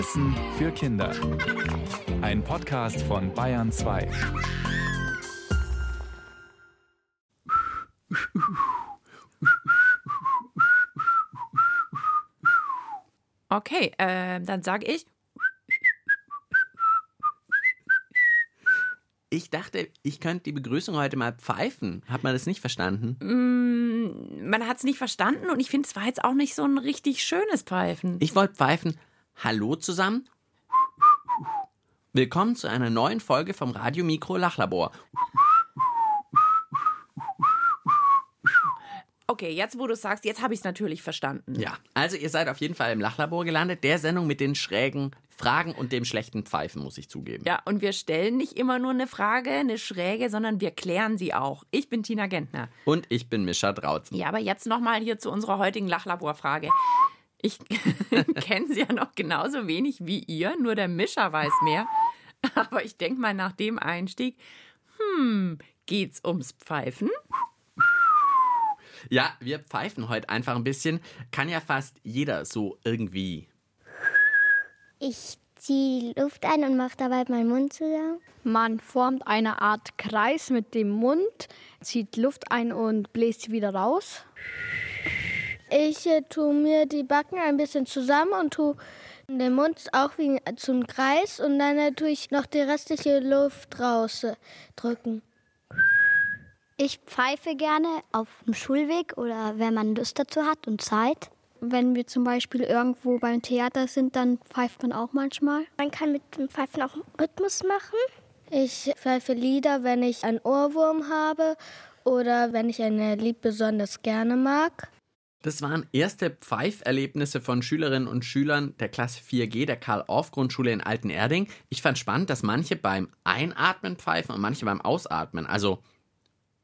Wissen für Kinder. Ein Podcast von Bayern 2. Okay, äh, dann sage ich. Ich dachte, ich könnte die Begrüßung heute mal pfeifen. Hat man das nicht verstanden? Mm, man hat es nicht verstanden und ich finde, es war jetzt auch nicht so ein richtig schönes Pfeifen. Ich wollte pfeifen. Hallo zusammen. Willkommen zu einer neuen Folge vom Radio Mikro Lachlabor. Okay, jetzt wo du sagst, jetzt habe ich es natürlich verstanden. Ja, also ihr seid auf jeden Fall im Lachlabor gelandet, der Sendung mit den schrägen Fragen und dem schlechten Pfeifen, muss ich zugeben. Ja, und wir stellen nicht immer nur eine Frage, eine schräge, sondern wir klären sie auch. Ich bin Tina Gentner. Und ich bin Mischa Drautzen. Ja, aber jetzt nochmal hier zu unserer heutigen Lachlaborfrage. Ich kenne sie ja noch genauso wenig wie ihr, nur der Mischa weiß mehr. Aber ich denke mal nach dem Einstieg, hm, geht's ums Pfeifen? Ja, wir pfeifen heute einfach ein bisschen. Kann ja fast jeder so irgendwie. Ich ziehe Luft ein und mache dabei meinen Mund zusammen. Man formt eine Art Kreis mit dem Mund, zieht Luft ein und bläst sie wieder raus. Ich äh, tue mir die Backen ein bisschen zusammen und tue den Mund auch wie zum Kreis und dann äh, tue ich noch die restliche Luft rausdrücken. Ich pfeife gerne auf dem Schulweg oder wenn man Lust dazu hat und Zeit. Wenn wir zum Beispiel irgendwo beim Theater sind, dann pfeift man auch manchmal. Man kann mit dem Pfeifen auch Rhythmus machen. Ich pfeife Lieder, wenn ich einen Ohrwurm habe oder wenn ich ein Lied besonders gerne mag. Das waren erste Pfeiferlebnisse von Schülerinnen und Schülern der Klasse 4G der Karl-Orff-Grundschule in Altenerding. Ich fand spannend, dass manche beim Einatmen pfeifen und manche beim Ausatmen. Also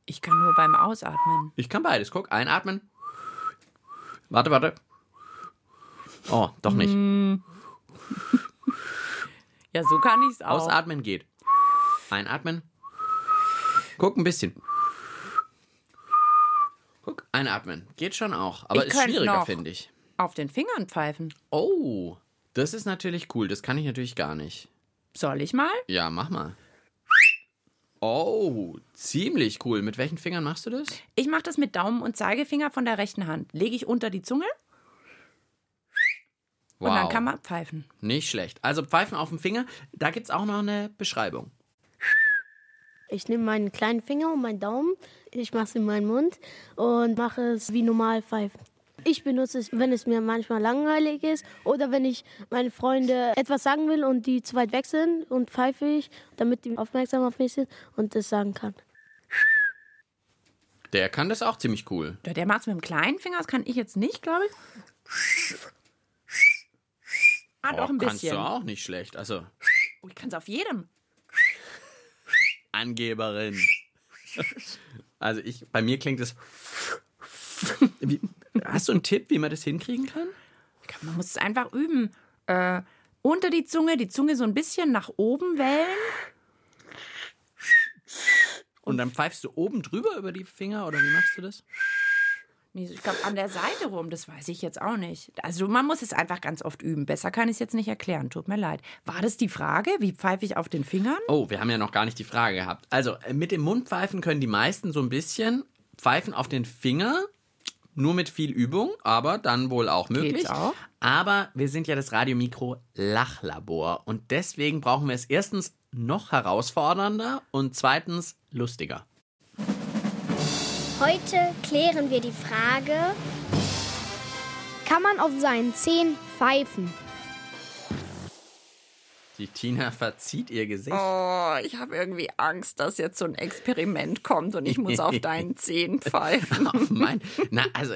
Ich kann nur beim Ausatmen. Ich kann beides. Guck, einatmen. Warte, warte. Oh, doch nicht. Ja, so kann ich es auch. Ausatmen geht. Einatmen. Guck, ein bisschen. Guck, einatmen. Geht schon auch. Aber Ich ist schwieriger, finde ich. Auf den Fingern pfeifen. Oh, das ist natürlich cool. Das kann ich natürlich gar nicht. Soll ich mal? Ja, mach mal. Oh, ziemlich cool. Mit welchen Fingern machst du das? Ich mache das mit Daumen und Zeigefinger von der rechten Hand. Lege ich unter die Zunge Wow. und dann kann man pfeifen. Nicht schlecht. Also Pfeifen auf dem Finger, da gibt es auch noch eine Beschreibung. Ich nehme meinen kleinen Finger und meinen Daumen, ich mache es in meinen Mund und mache es wie normal pfeifen. Ich benutze es, wenn es mir manchmal langweilig ist oder wenn ich meine Freunde etwas sagen will und die zu weit weg sind und pfeife ich, damit die aufmerksam auf mich sind und das sagen kann. Der kann das auch ziemlich cool. Ja, Der macht es mit dem kleinen Finger, das kann ich jetzt nicht, glaube ich. Ah, doch ein Oh, kannst bisschen. du auch nicht schlecht. Also, Oh, ich kann es auf jedem. Angeberin. Also ich, bei mir klingt es. Wie, hast du einen Tipp, wie man das hinkriegen kann? Glaub, Man muss es einfach üben. Äh, unter die Zunge, die Zunge so ein bisschen nach oben wellen. Und dann pfeifst du oben drüber über die Finger oder wie machst du das? Ich glaube, an der Seite rum, das weiß ich jetzt auch nicht. Also man muss es einfach ganz oft üben. Besser kann ich es jetzt nicht erklären, tut mir leid. War das die Frage? Wie pfeife ich auf den Fingern? Oh, wir haben ja noch gar nicht die Frage gehabt. Also äh, mit dem Mund pfeifen können die meisten so ein bisschen pfeifen auf den Finger. Nur mit viel Übung, aber dann wohl auch möglich. Geht's auch? Aber wir sind ja das Radiomikro Lachlabor und deswegen brauchen wir es erstens noch herausfordernder und zweitens lustiger. Heute klären wir die Frage, Kann man auf seinen Zehen pfeifen? Die Tina verzieht ihr Gesicht. Oh, ich habe irgendwie Angst, dass jetzt so ein Experiment kommt und ich muss auf deinen Zehen pfeifen. Auf mein, na, also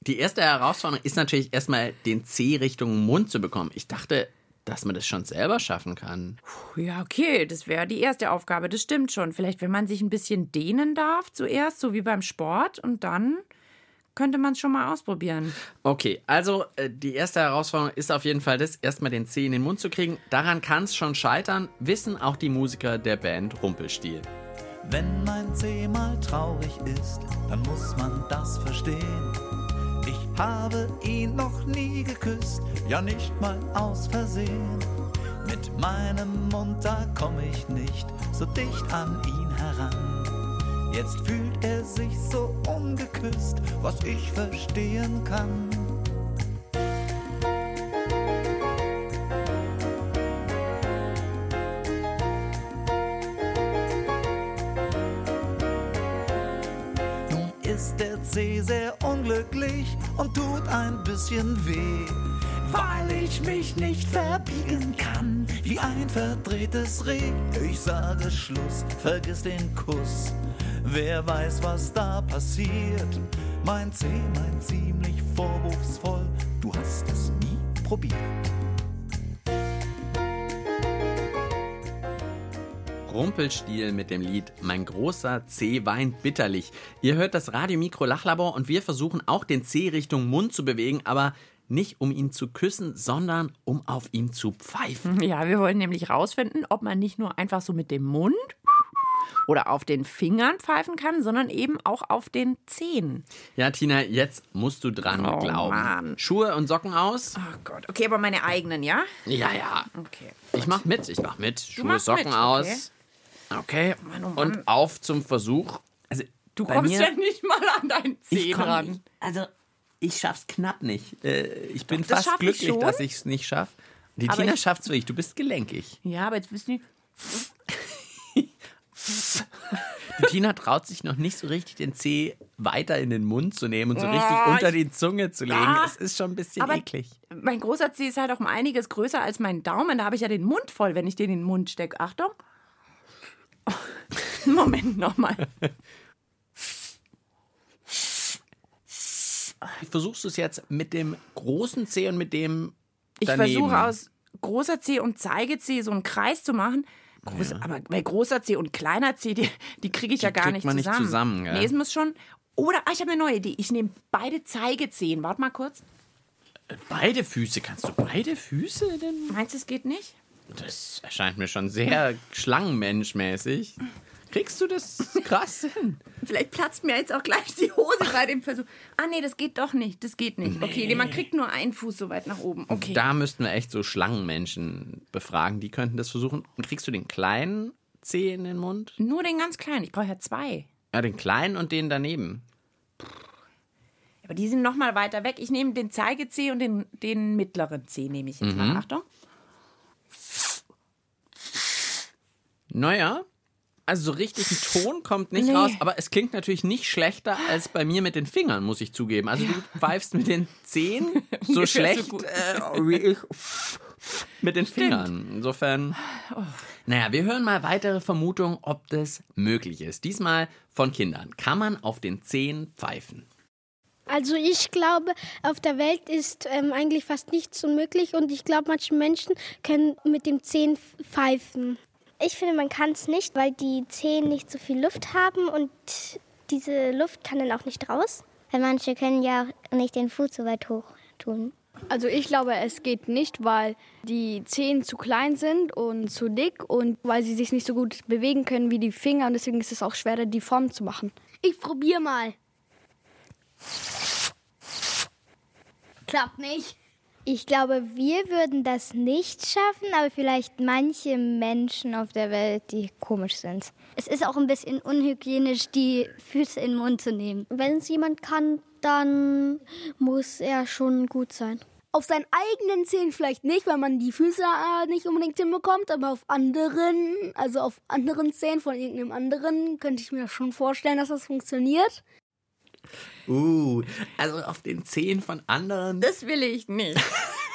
die erste Herausforderung ist natürlich erstmal den C Richtung Mund zu bekommen. Ich dachte, dass man das schon selber schaffen kann. Ja, okay, das wäre die erste Aufgabe, das stimmt schon. Vielleicht, wenn man sich ein bisschen dehnen darf zuerst, so wie beim Sport, und dann könnte man es schon mal ausprobieren. Okay, also äh, die erste Herausforderung ist auf jeden Fall das, erstmal den C in den Mund zu kriegen. Daran kann es schon scheitern, wissen auch die Musiker der Band Rumpelstiel. Wenn mein Zeh mal traurig ist, dann muss man das verstehen. Habe ihn noch nie geküsst, ja nicht mal aus Versehen. Mit meinem Mund, da komm ich nicht so dicht an ihn heran. Jetzt fühlt er sich so ungeküsst, was ich verstehen kann. Bisschen weh, weil ich mich nicht verbiegen kann, wie ein verdrehtes Reh. Ich sage Schluss, vergiss den Kuss. Wer weiß, was da passiert? Mein C, mein ziemlich vorwurfsvoll, du hast es nie probiert. Rumpelstil mit dem Lied Mein großer C weint bitterlich. Ihr hört das Radiomikro Lachlabor und wir versuchen auch den C Richtung Mund zu bewegen, aber nicht um ihn zu küssen, sondern um auf ihm zu pfeifen. Ja, wir wollen nämlich rausfinden, ob man nicht nur einfach so mit dem Mund oder auf den Fingern pfeifen kann, sondern eben auch auf den Zehen. Ja, Tina, jetzt musst du dran Oh, glauben. Mann. Schuhe und Socken aus? Oh Gott. Okay, aber meine eigenen, ja? Ja, ja. Okay. Ich mach mit, ich mach mit. Schuhe, Socken mit, aus. Okay. Mann, oh Mann. Und auf zum Versuch. Also, Du kommst mir, ja nicht mal an deinen ich komm ran. nicht. Also, ich schaff's knapp nicht. Äh, ich bin das fast ich glücklich, schon. dass ich's nicht schaff. Die Aber Tina ich- schafft's wirklich. Du bist gelenkig. Ja, aber jetzt wissen die. Die Tina traut sich noch nicht so richtig, den Zeh weiter in den Mund zu nehmen und so richtig Oh, unter ich- die Zunge zu legen. Das ist schon ein bisschen Aber eklig. mein großer Zeh ist halt auch um einiges größer als mein Daumen. Da habe ich ja den Mund voll, wenn ich den in den Mund stecke. Achtung. Moment nochmal. Versuchst du es jetzt mit dem großen Zeh und mit dem Ich daneben? versuche aus großer Zeh und Zeigezeh so einen Kreis zu machen. Groß, Aber bei großer Zeh und kleiner Zeh, die, die kriege ich ja gar nicht man nicht zusammen. zusammen, gell? Nee, es muss schon. Oder, ah, ich habe eine neue Idee. Ich nehme beide Zeigezehen. Warte mal kurz. Beide Füße. Kannst du beide Füße denn? Meinst du, es geht nicht? Das erscheint mir schon sehr Schlangenmenschmäßig. Kriegst du das krass hin? Vielleicht platzt mir jetzt auch gleich die Hose bei dem Versuch. Ah, nee, das geht doch nicht. Das geht nicht. Okay, nee, man kriegt nur einen Fuß so weit nach oben. Okay. Da müssten wir echt so Schlangenmenschen befragen. Die könnten das versuchen. Und kriegst du den kleinen Zeh in den Mund? Nur den ganz kleinen. Ich brauche ja zwei. Ja, den kleinen und den daneben. Aber die sind noch mal weiter weg. Ich nehme den Zeigezeh und den, den mittleren Zeh nehme ich jetzt Mhm. mal. Achtung. Naja, also so richtig ein Ton kommt nicht Nee. raus, aber es klingt natürlich nicht schlechter als bei mir mit den Fingern, muss ich zugeben. Also du pfeifst mit den Zehen so so schlecht gut. äh, wie ich mit den Fingern. Insofern, naja, wir hören mal weitere Vermutungen, ob das möglich ist. Diesmal von Kindern. Kann man auf den Zehen pfeifen? Also ich glaube, auf der Welt ist ähm, eigentlich fast nichts unmöglich und ich glaube, manche Menschen können mit dem Zehen pfeifen. Ich finde, man kann es nicht, weil die Zehen nicht so viel Luft haben und diese Luft kann dann auch nicht raus. Weil manche können ja auch nicht den Fuß so weit hoch tun. Also ich glaube, es geht nicht, weil die Zehen zu klein sind und zu dick und weil sie sich nicht so gut bewegen können wie die Finger und deswegen ist es auch schwerer, die Form zu machen. Ich probiere mal. Klappt nicht. Ich glaube, wir würden das nicht schaffen, aber vielleicht manche Menschen auf der Welt, die komisch sind. Es ist auch ein bisschen unhygienisch, die Füße in den Mund zu nehmen. Wenn es jemand kann, dann muss er schon gut sein. Auf seinen eigenen Zehen vielleicht nicht, weil man die Füße äh, nicht unbedingt hinbekommt, aber auf anderen, also auf anderen Zehen von irgendeinem anderen, könnte ich mir schon vorstellen, dass das funktioniert. Uh, also auf den Zehen von anderen. Das will ich nicht.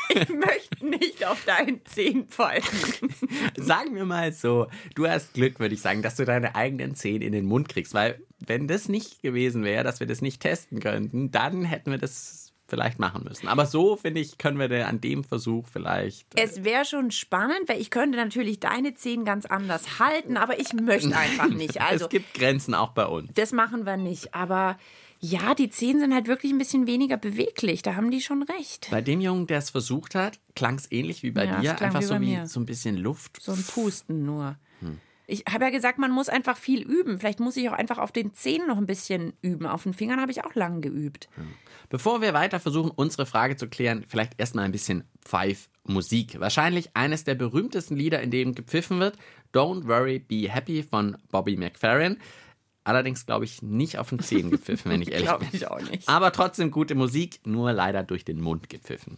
Ich möchte nicht auf deinen Zehen pfeifen. Sagen wir mal so, du hast Glück, würde ich sagen, dass du deine eigenen Zehen in den Mund kriegst, weil wenn das nicht gewesen wäre, dass wir das nicht testen könnten, dann hätten wir das vielleicht machen müssen. Aber so, finde ich, können wir da an dem Versuch vielleicht... Es wäre schon spannend, weil ich könnte natürlich deine Zehen ganz anders halten, aber ich möchte einfach nicht. Also es gibt Grenzen auch bei uns. das machen wir nicht. Aber ja, die Zehen sind halt wirklich ein bisschen weniger beweglich. Da haben die schon recht. Bei dem Jungen, der es versucht hat, klang es ähnlich wie bei Ja, dir. Einfach wie so wie so ein bisschen Luft. So ein Pusten nur. Ich habe ja gesagt, man muss einfach viel üben. Vielleicht muss ich auch einfach auf den Zehen noch ein bisschen üben. Auf den Fingern habe ich auch lange geübt. Bevor wir weiter versuchen, unsere Frage zu klären, vielleicht erstmal ein bisschen Pfeif-Musik. Wahrscheinlich eines der berühmtesten Lieder, in dem gepfiffen wird. Don't Worry, Be Happy von Bobby McFerrin. Allerdings glaube ich nicht auf den Zehen gepfiffen, wenn ich ehrlich Glaube bin. ich auch nicht. Aber trotzdem gute Musik, nur leider durch den Mund gepfiffen.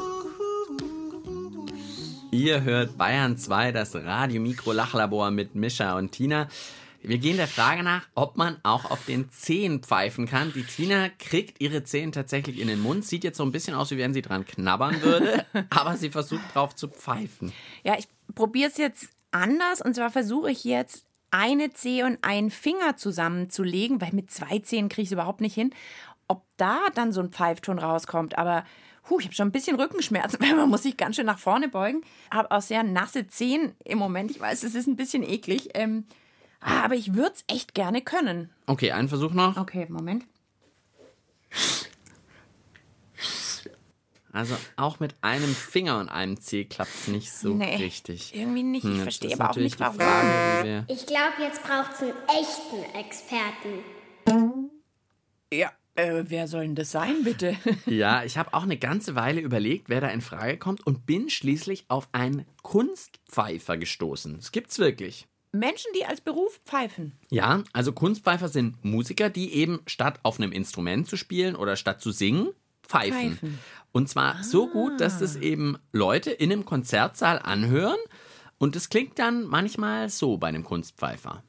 Ihr hört Bayern 2, das Radio-Mikro-Lachlabor mit Mischa und Tina. Wir gehen der Frage nach, ob man auch auf den Zehen pfeifen kann. Die Tina kriegt ihre Zehen tatsächlich in den Mund. Sieht jetzt so ein bisschen aus, wie wenn sie dran knabbern würde, aber sie versucht drauf zu pfeifen. Ja, ich probiere es jetzt anders. Und zwar versuche ich jetzt eine Zehe und einen Finger zusammenzulegen, weil mit zwei Zehen kriege ich es überhaupt nicht hin. Ob da dann so ein Pfeifton rauskommt, aber Puh, ich habe schon ein bisschen Rückenschmerzen, weil man muss sich ganz schön nach vorne beugen. Habe auch sehr nasse Zehen im Moment. Ich weiß, es ist ein bisschen eklig. Ähm, aber ich würde es echt gerne können. Okay, einen Versuch noch. Okay, Moment. Also auch mit einem Finger und einem Zeh klappt es nicht so Nee, richtig. Irgendwie nicht. Ich Hm, verstehe aber auch nicht, die warum. Frage, Ich glaube, jetzt braucht es einen echten Experten. Ja, äh, wer soll denn das sein, bitte? Ja, ich habe auch eine ganze Weile überlegt, wer da in Frage kommt und bin schließlich auf einen Kunstpfeifer gestoßen. Das gibt's wirklich. Menschen, die als Beruf pfeifen. Ja, also Kunstpfeifer sind Musiker, die eben statt auf einem Instrument zu spielen oder statt zu singen, pfeifen. Pfeifen. Und zwar so gut, dass das eben Leute in einem Konzertsaal anhören. Und es klingt dann manchmal so bei einem Kunstpfeifer.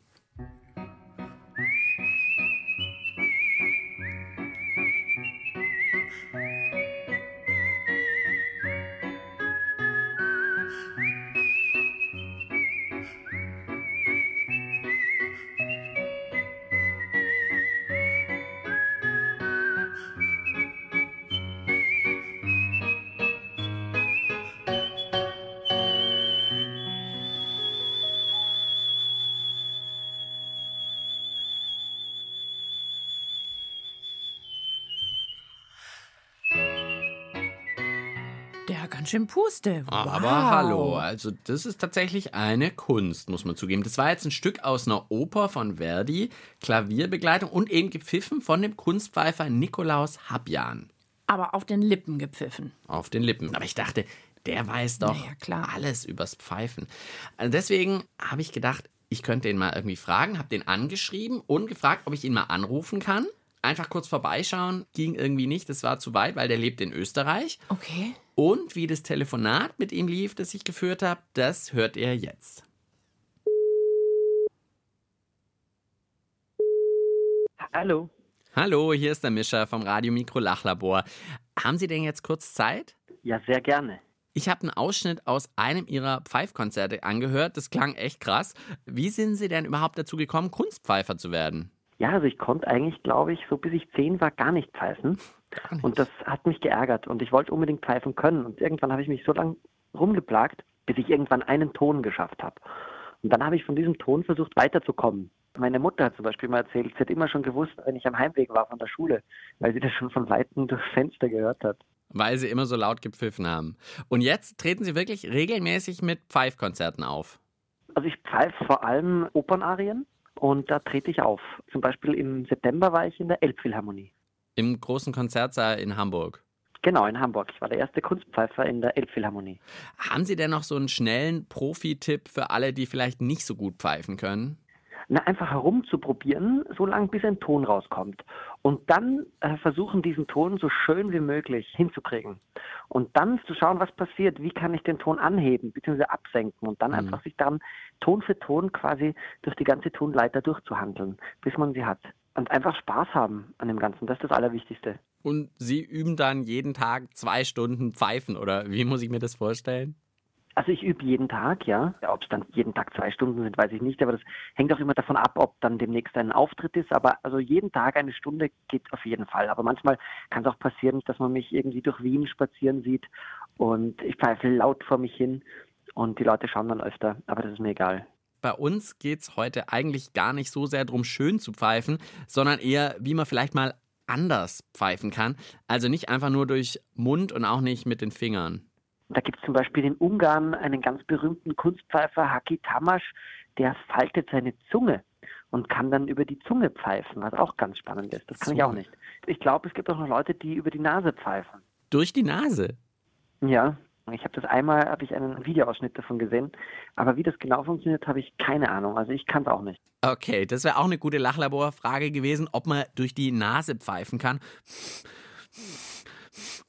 Ganz schön puste. Wow. Aber hallo, also das ist tatsächlich eine Kunst, muss man zugeben. Das war jetzt ein Stück aus einer Oper von Verdi, Klavierbegleitung und eben gepfiffen von dem Kunstpfeifer Nikolaus Habjan Aber auf den Lippen gepfiffen. auf den Lippen. Aber ich dachte, der weiß doch Na ja, klar. alles übers Pfeifen. Also deswegen habe ich gedacht, ich könnte ihn mal irgendwie fragen, habe den angeschrieben und gefragt, ob ich ihn mal anrufen kann. Einfach kurz vorbeischauen, ging irgendwie nicht, das war zu weit, weil der lebt in Österreich. Okay. Und wie das Telefonat mit ihm lief, das ich geführt habe, das hört er jetzt. Hallo. Hallo, hier ist der Mischer vom Radio Mikro Lachlabor. Haben Sie denn jetzt kurz Zeit? Ja, sehr gerne. Ich habe einen Ausschnitt aus einem Ihrer Pfeifkonzerte angehört. Das klang echt krass. Wie sind Sie denn überhaupt dazu gekommen, Kunstpfeifer zu werden? Ja, also ich konnte eigentlich, glaube ich, so bis ich zehn war, gar nicht pfeifen. Und das hat mich geärgert und ich wollte unbedingt pfeifen können. Und irgendwann habe ich mich so lange rumgeplagt, bis ich irgendwann einen Ton geschafft habe. Und dann habe ich von diesem Ton versucht weiterzukommen. Meine Mutter hat zum Beispiel mal erzählt, sie hat immer schon gewusst, wenn ich am Heimweg war von der Schule, weil sie das schon von Weitem durchs Fenster gehört hat. Weil Sie immer so laut gepfiffen haben. Und jetzt treten Sie wirklich regelmäßig mit Pfeifkonzerten auf. Also ich pfeife vor allem Opernarien und da trete ich auf. Zum Beispiel im September war ich in der Elbphilharmonie. Im großen Konzertsaal in Hamburg. Genau, in Hamburg. Ich war der erste Kunstpfeifer in der Elbphilharmonie. Haben Sie denn noch so einen schnellen Profi-Tipp für alle, die vielleicht nicht so gut pfeifen können? Na, einfach herumzuprobieren, so lange bis ein Ton rauskommt. Und dann äh, versuchen, diesen Ton so schön wie möglich hinzukriegen. Und dann zu schauen, was passiert, wie kann ich den Ton anheben bzw. absenken und dann Mhm. einfach sich dann Ton für Ton quasi durch die ganze Tonleiter durchzuhandeln, bis man sie hat. Und einfach Spaß haben an dem Ganzen, das ist das Allerwichtigste. Und Sie üben dann jeden Tag zwei Stunden Pfeifen oder wie muss ich mir das vorstellen? Also ich übe jeden Tag, ja. ob es dann jeden Tag zwei Stunden sind, weiß ich nicht, aber das hängt auch immer davon ab, ob dann demnächst ein Auftritt ist. Aber also jeden Tag eine Stunde geht auf jeden Fall. Aber manchmal kann es auch passieren, dass man mich irgendwie durch Wien spazieren sieht und ich pfeife laut vor mich hin und die Leute schauen dann öfter, aber das ist mir egal. Bei uns geht es heute eigentlich gar nicht so sehr darum, schön zu pfeifen, sondern eher, wie man vielleicht mal anders pfeifen kann. Also nicht einfach nur durch Mund und auch nicht mit den Fingern. Da gibt es zum Beispiel in Ungarn einen ganz berühmten Kunstpfeifer, Haki Tamasch, der faltet seine Zunge und kann dann über die Zunge pfeifen, was auch ganz spannend ist. Das kann ich So. auch nicht. Ich glaube, es gibt auch noch Leute, die über die Nase pfeifen. Durch die Nase. Ja, ich habe das einmal, habe ich einen Videoausschnitt davon gesehen, aber wie das genau funktioniert, habe ich keine Ahnung. Also ich kann es auch nicht. Okay, das wäre auch eine gute Lachlaborfrage gewesen, ob man durch die Nase pfeifen kann.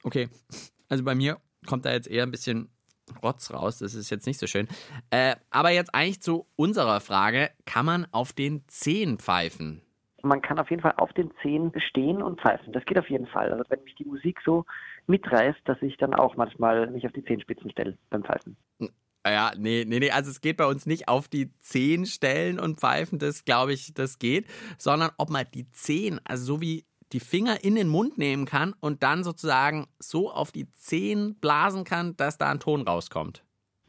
Okay, also bei mir kommt da jetzt eher ein bisschen Rotz raus, das ist jetzt nicht so schön. Äh, aber jetzt eigentlich zu unserer Frage, kann man auf den Zehen pfeifen? Man kann auf jeden Fall auf den Zehen stehen und pfeifen. Das geht auf jeden Fall. Also wenn mich die Musik so mitreißt, dass ich dann auch manchmal mich auf die Zehenspitzen stelle beim Pfeifen. Ja, nee, nee, nee, also es geht bei uns nicht auf die Zehen stellen und pfeifen, das glaube ich, das geht, sondern ob man die Zehen, also so wie die Finger in den Mund nehmen kann und dann sozusagen so auf die Zehen blasen kann, dass da ein Ton rauskommt.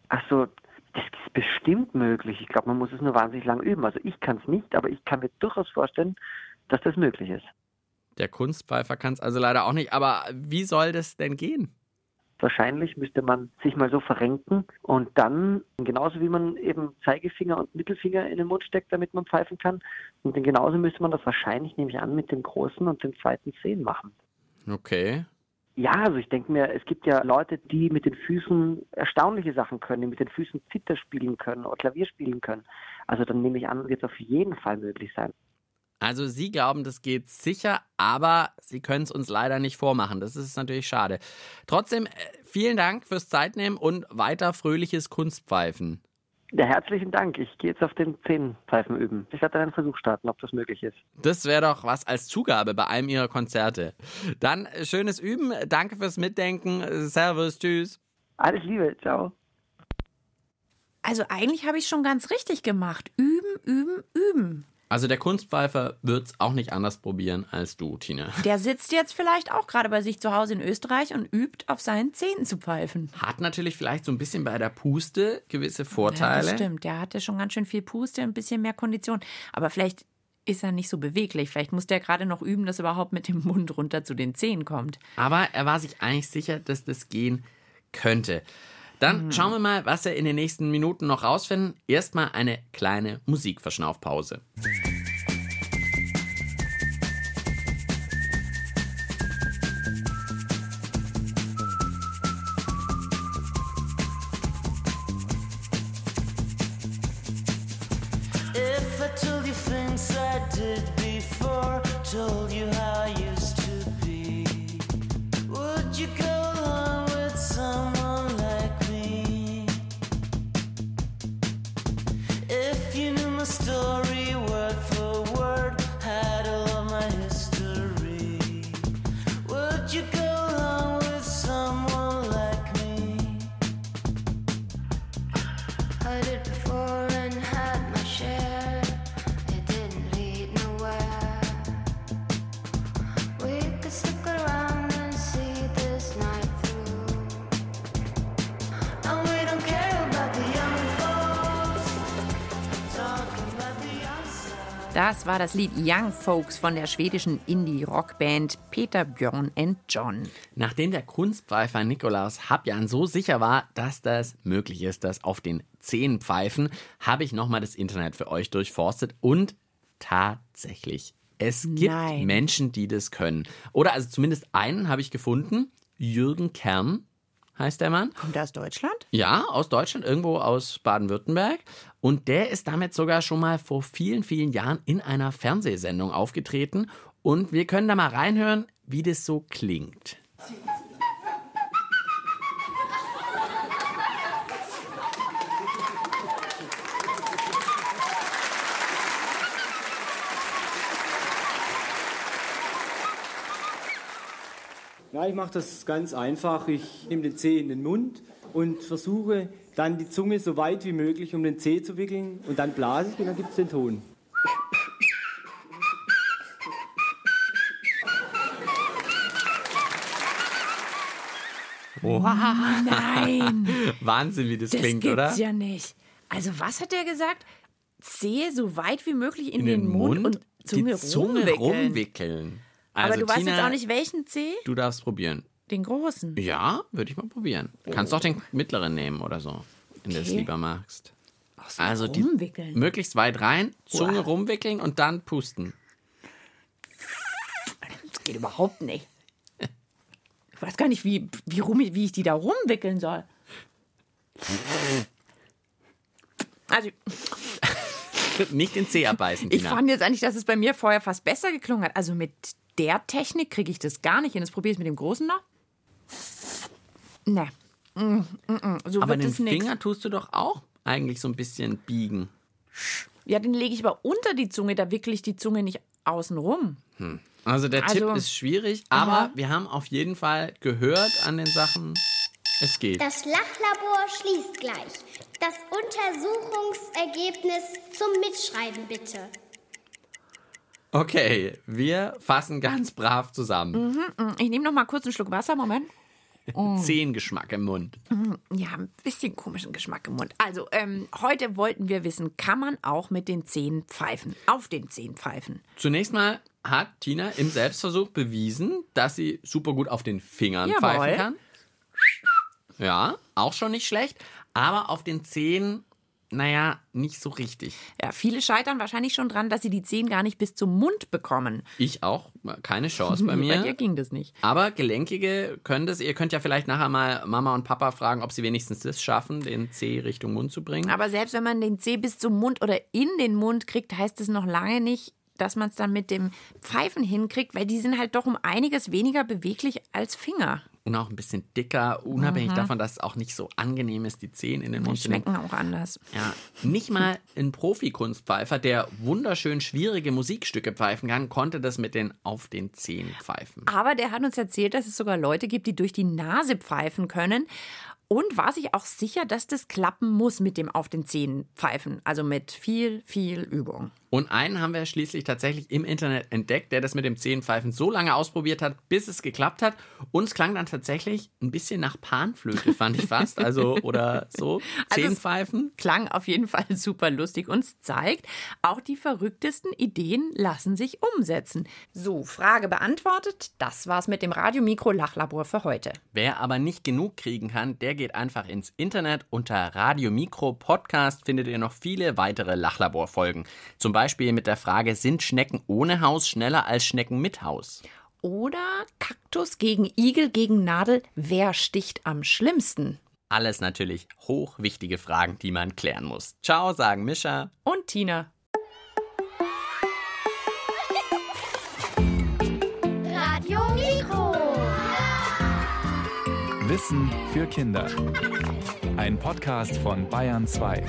Ach so, das ist bestimmt möglich. Ich glaube, man muss es nur wahnsinnig lang üben. Also ich kann es nicht, aber ich kann mir durchaus vorstellen, dass das möglich ist. Der Kunstpfeifer kann es also leider auch nicht, aber wie soll das denn gehen? Wahrscheinlich müsste man sich mal so verrenken und dann, genauso wie man eben Zeigefinger und Mittelfinger in den Mund steckt, damit man pfeifen kann, und dann genauso müsste man das wahrscheinlich, nehme ich an, mit dem großen und dem zweiten Zehen machen. Okay. Ja, also ich denke mir, es gibt ja Leute, die mit den Füßen erstaunliche Sachen können, die mit den Füßen Zither spielen können oder Klavier spielen können. Also dann nehme ich an, wird es auf jeden Fall möglich sein. Also Sie glauben, das geht sicher, aber Sie können es uns leider nicht vormachen. Das ist natürlich schade. Trotzdem, äh, vielen Dank fürs Zeitnehmen und weiter fröhliches Kunstpfeifen. Ja, herzlichen Dank. Ich gehe jetzt auf den Zehenpfeifen üben. Ich werde dann einen Versuch starten, ob das möglich ist. Das wäre doch was als Zugabe bei einem Ihrer Konzerte. Dann äh, schönes Üben. Danke fürs Mitdenken. Servus, tschüss. Alles Liebe, ciao. Also eigentlich habe ich schon ganz richtig gemacht. Üben, üben, üben. Also der Kunstpfeifer wird es auch nicht anders probieren als du, Tina. Der sitzt jetzt vielleicht auch gerade bei sich zu Hause in Österreich und übt auf seinen Zähnen zu pfeifen. Hat natürlich vielleicht so ein bisschen bei der Puste gewisse Ja, Vorteile. das stimmt. Der hatte schon ganz schön viel Puste, ein bisschen mehr Kondition. Aber vielleicht ist er nicht so beweglich. Vielleicht muss der gerade noch üben, dass er überhaupt mit dem Mund runter zu den Zähnen kommt. Aber er war sich eigentlich sicher, dass das gehen könnte. Dann schauen wir mal, was wir in den nächsten Minuten noch rausfinden. Erstmal eine kleine Musikverschnaufpause. If I told you things I did before, told you how I Das war das Lied Young Folks von der schwedischen Indie-Rockband Peter Björn and John. Nachdem der Kunstpfeifer Nikolaus Habjan so sicher war, dass das möglich ist, das auf den Zehen pfeifen, habe ich nochmal das Internet für euch durchforstet und tatsächlich, es gibt Nein. Menschen, die das können. Oder also zumindest einen habe ich gefunden, Jürgen Kern. Heißt der Mann. Kommt er aus Deutschland? Ja, aus Deutschland, irgendwo aus Baden-Württemberg. Und der ist damit sogar schon mal vor vielen, vielen Jahren in einer Fernsehsendung aufgetreten. Und wir können da mal reinhören, wie das so klingt. Ja, ich mache das ganz einfach. Ich nehme den Zeh in den Mund und versuche dann die Zunge so weit wie möglich um den Zeh zu wickeln und dann blase ich und dann gibt es den Ton. Oh. Nein. Wahnsinn, wie das, Das klingt, gibt's oder? ja nicht. Also was hat der gesagt? Zehe so weit wie möglich in, In den, Mund, und Zunge, die Zunge rumwickeln. rumwickeln. Also, Aber du weißt Tina, jetzt auch nicht, welchen Zeh? Du darfst probieren. Den großen. Ja, würde ich mal probieren. Du kannst auch den mittleren nehmen oder so, wenn du es Okay. lieber magst. also die rumwickeln. möglichst weit rein, Zunge Wow. rumwickeln und dann pusten. Das geht überhaupt nicht. Ich weiß gar nicht, wie, wie, rum, wie ich die da rumwickeln soll. Also, Nicht den Zeh abbeißen, ich Tina. fand jetzt eigentlich, dass es bei mir vorher fast besser geklungen hat. Also mit der Technik kriege ich das gar nicht hin. Das probiere ich mit dem Großen noch. Ne. Mm, mm, mm. So Aber wird den nix. Finger tust du doch auch eigentlich so ein bisschen biegen. Ja, den lege ich aber unter die Zunge, da wickle ich die Zunge nicht außen rum. Hm. Also der Also- Tipp ist schwierig, aber Aha. wir haben auf jeden Fall gehört an den Sachen, es geht. Das Lachlabor schließt gleich. Das Untersuchungsergebnis zum Mitschreiben bitte. Okay, wir fassen ganz brav zusammen. Mhm, mm. Ich nehme noch mal kurz einen Schluck Wasser, Moment. Mm. Zehengeschmack im Mund. Mm, Ja, ein bisschen komischen Geschmack im Mund. Also, ähm, heute wollten wir wissen, kann man auch mit den Zähnen pfeifen? Auf den Zähnen pfeifen? Zunächst mal hat Tina im Selbstversuch bewiesen, dass sie super gut auf den Fingern Jawohl. pfeifen kann. Ja, auch schon nicht schlecht. Aber auf den Zehen, naja, nicht so richtig. Ja, viele scheitern wahrscheinlich schon dran, dass sie die Zehen gar nicht bis zum Mund bekommen. Ich auch, keine Chance bei mir. Bei dir ging das nicht. Aber Gelenkige können das. Ihr könnt ja vielleicht nachher mal Mama und Papa fragen, ob sie wenigstens das schaffen, den Zeh Richtung Mund zu bringen. Aber selbst wenn man den Zeh bis zum Mund oder in den Mund kriegt, heißt es noch lange nicht, dass man es dann mit dem Pfeifen hinkriegt, weil die sind halt doch um einiges weniger beweglich als Finger. Und auch ein bisschen dicker, unabhängig Mhm. davon, dass es auch nicht so angenehm ist, die Zehen in den Die Mund zu nehmen. schmecken auch anders. Ja, nicht mal ein Profi-Kunstpfeifer, der wunderschön schwierige Musikstücke pfeifen kann, konnte das mit den auf den Zehen pfeifen. Aber der hat uns erzählt, dass es sogar Leute gibt, die durch die Nase pfeifen können. Und war sich auch sicher, dass das klappen muss mit dem auf den Zähnen pfeifen. Also mit viel, viel Übung. Und einen haben wir schließlich tatsächlich im Internet entdeckt, der das mit dem Zehenpfeifen so lange ausprobiert hat, bis es geklappt hat. Und es klang dann tatsächlich ein bisschen nach Panflöte, fand ich fast. Also, oder so. Also Zehenpfeifen. Klang auf jeden Fall super lustig und es zeigt, auch die verrücktesten Ideen lassen sich umsetzen. So, Frage beantwortet. Das war's mit dem Radiomikro-Lachlabor für heute. Wer aber nicht genug kriegen kann, der geht einfach ins Internet. Unter Radio Mikro Podcast findet ihr noch viele weitere Lachlabor-Folgen. Zum Beispiel mit der Frage, sind Schnecken ohne Haus schneller als Schnecken mit Haus? Oder Kaktus gegen Igel gegen Nadel. Wer sticht am schlimmsten? Alles natürlich hochwichtige Fragen, die man klären muss. Ciao, sagen Mischa. Und Tina. Radio Mikro. Wissen für Kinder. Ein Podcast von Bayern 2.